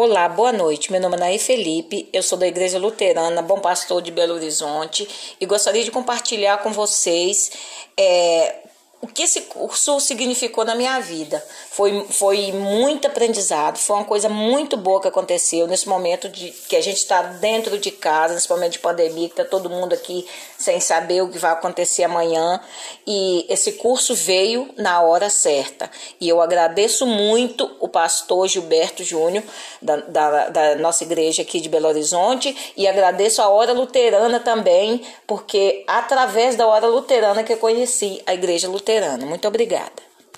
Olá, boa noite. Meu nome é Naí Felipe, eu sou da Igreja Luterana Bom Pastor de Belo Horizonte e gostaria de compartilhar com vocês é, o que esse curso significou na minha vida. Foi, foi muito aprendizado, foi uma coisa muito boa que aconteceu nesse momento de que a gente está dentro de casa, nesse momento de pandemia, que está todo mundo aqui sem saber o que vai acontecer amanhã. E esse curso veio na hora certa. E eu agradeço muito o pastor Gilberto Júnior, da, da, da nossa igreja aqui de Belo Horizonte, e agradeço a Hora Luterana também, porque através da Hora Luterana que eu conheci a Igreja Luterana luterana. Muito obrigada.